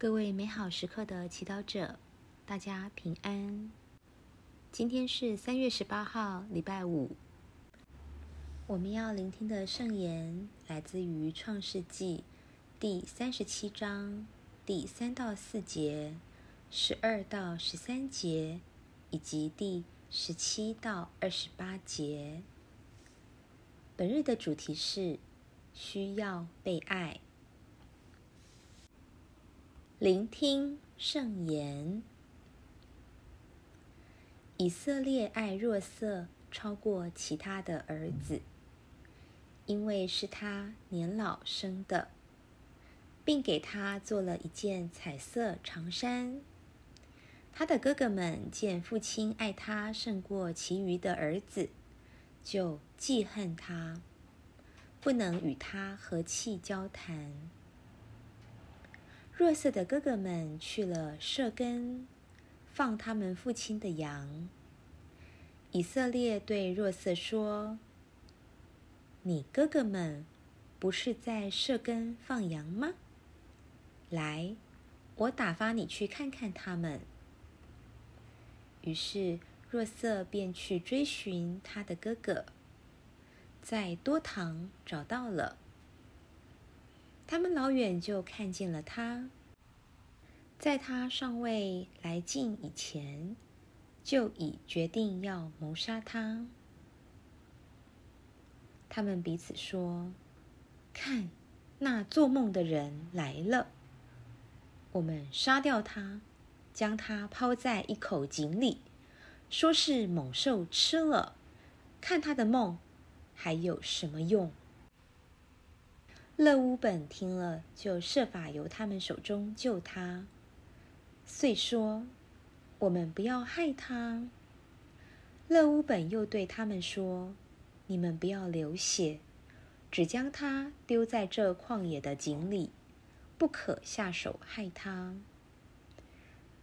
各位美好时刻的祈祷者，大家平安。今天是三月十八号，礼拜五。我们要聆听的圣言来自于创世纪第三十七章第三到四节、十二到十三节以及第十七到二十八节。本日的主题是需要被爱。聆听圣言。以色列爱若瑟超过其他的儿子，因为是他年老生的，并给他做了一件彩色长衫。他的哥哥们见父亲爱他胜过其余的儿子，就记恨他，不能与他和气交谈。若瑟的哥哥们去了舍根，放他们父亲的羊。以色列对若瑟说：“你哥哥们不是在舍根放羊吗？来，我打发你去看看他们。”于是若瑟便去追寻他的哥哥，在多堂找到了。他们老远就看见了他，在他尚未来近以前，就已决定要谋杀他。他们彼此说：“看，那做梦的人来了！我们杀掉他，将他抛在一口井里，说是猛兽吃了，看他的梦还有什么用？”勒乌本听了，就设法由他们手中救他，遂说：“我们不要害他。”勒乌本又对他们说：“你们不要流血，只将他丢在这旷野的井里，不可下手害他。”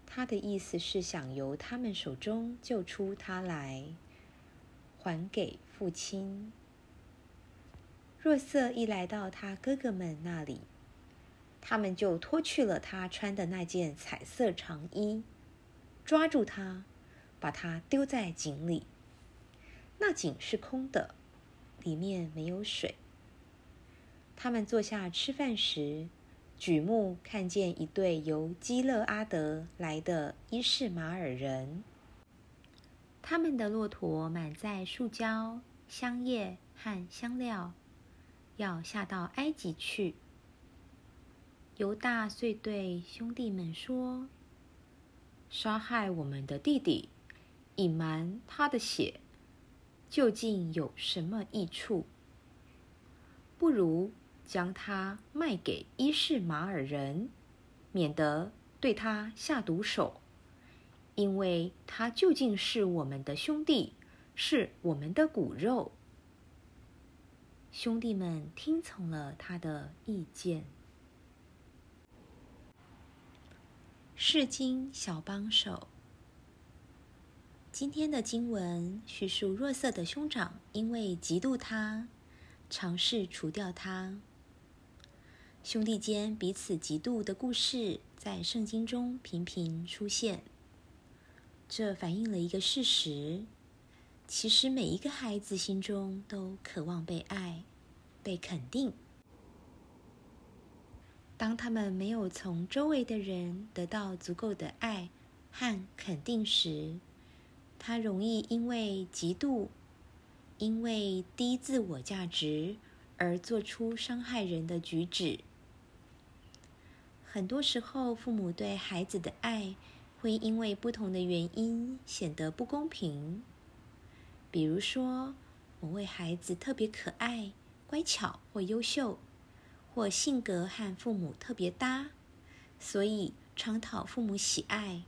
他的意思是想由他们手中救出他来，还给父亲。若瑟一来到他哥哥们那里，他们就脱去了他穿的那件彩色长衣，抓住他，把他丢在井里。那井是空的，里面没有水。他们坐下吃饭时，举目看见一对由基勒阿德来的伊士马尔人，他们的骆驼满载树胶、香叶和香料。要下到埃及去。犹大遂对兄弟们说：“杀害我们的弟弟，隐瞒他的血，究竟有什么益处？不如将他卖给伊士马尔人，免得对他下毒手，因为他究竟是我们的兄弟，是我们的骨肉。”兄弟们听从了他的意见。世经小帮手，今天的经文叙述若瑟的兄长因为嫉妒他，尝试除掉他。兄弟间彼此嫉妒的故事在圣经中频频出现。这反映了一个事实。其实每一个孩子心中都渴望被爱、被肯定。当他们没有从周围的人得到足够的爱和肯定时，他容易因为嫉妒、因为低自我价值而做出伤害人的举止。很多时候，父母对孩子的爱会因为不同的原因显得不公平。比如说，某位孩子特别可爱、乖巧或优秀，或性格和父母特别搭，所以常讨父母喜爱；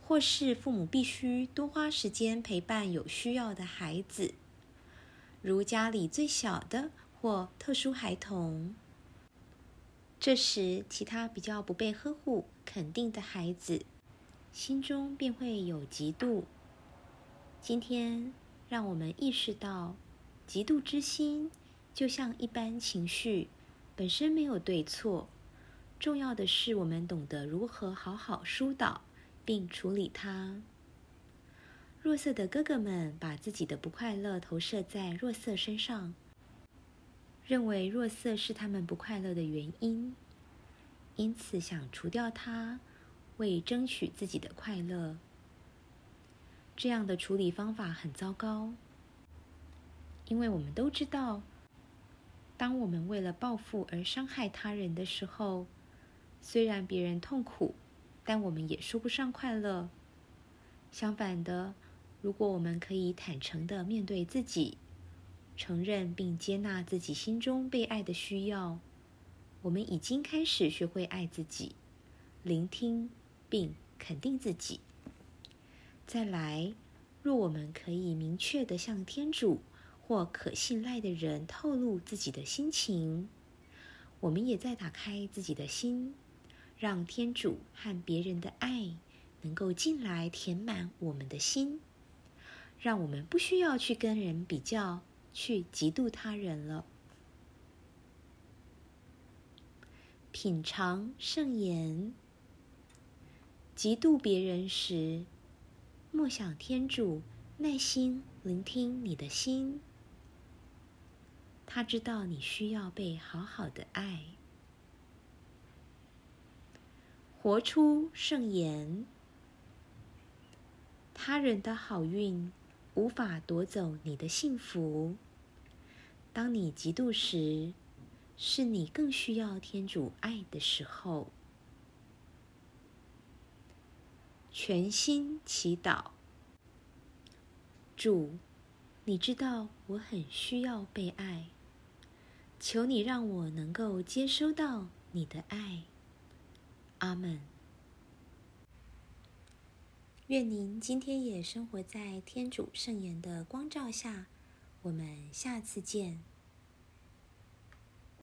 或是父母必须多花时间陪伴有需要的孩子，如家里最小的或特殊孩童。这时，其他比较不被呵护、肯定的孩子，心中便会有嫉妒。今天，让我们意识到，嫉妒之心就像一般情绪，本身没有对错，重要的是我们懂得如何好好疏导并处理它。弱色的哥哥们把自己的不快乐投射在弱色身上，认为弱色是他们不快乐的原因，因此想除掉它，为争取自己的快乐。这样的处理方法很糟糕，因为我们都知道，当我们为了报复而伤害他人的时候，虽然别人痛苦，但我们也说不上快乐。相反的，如果我们可以坦诚的面对自己，承认并接纳自己心中被爱的需要，我们已经开始学会爱自己，聆听并肯定自己。再来，若我们可以明确的向天主或可信赖的人透露自己的心情，我们也在打开自己的心。让天主和别人的爱能够进来填满我们的心，让我们不需要去跟人比较，去嫉妒他人了。品尝圣言，嫉妒别人时，默想天主，耐心聆听你的心，他知道你需要被好好的爱。活出圣言。他人的好运无法夺走你的幸福。当你嫉妒时，是你更需要天主爱的时候。全心祈祷，主，你知道我很需要被爱，求你让我能够接收到你的爱。阿门。愿您今天也生活在天主圣言的光照下。我们下次见。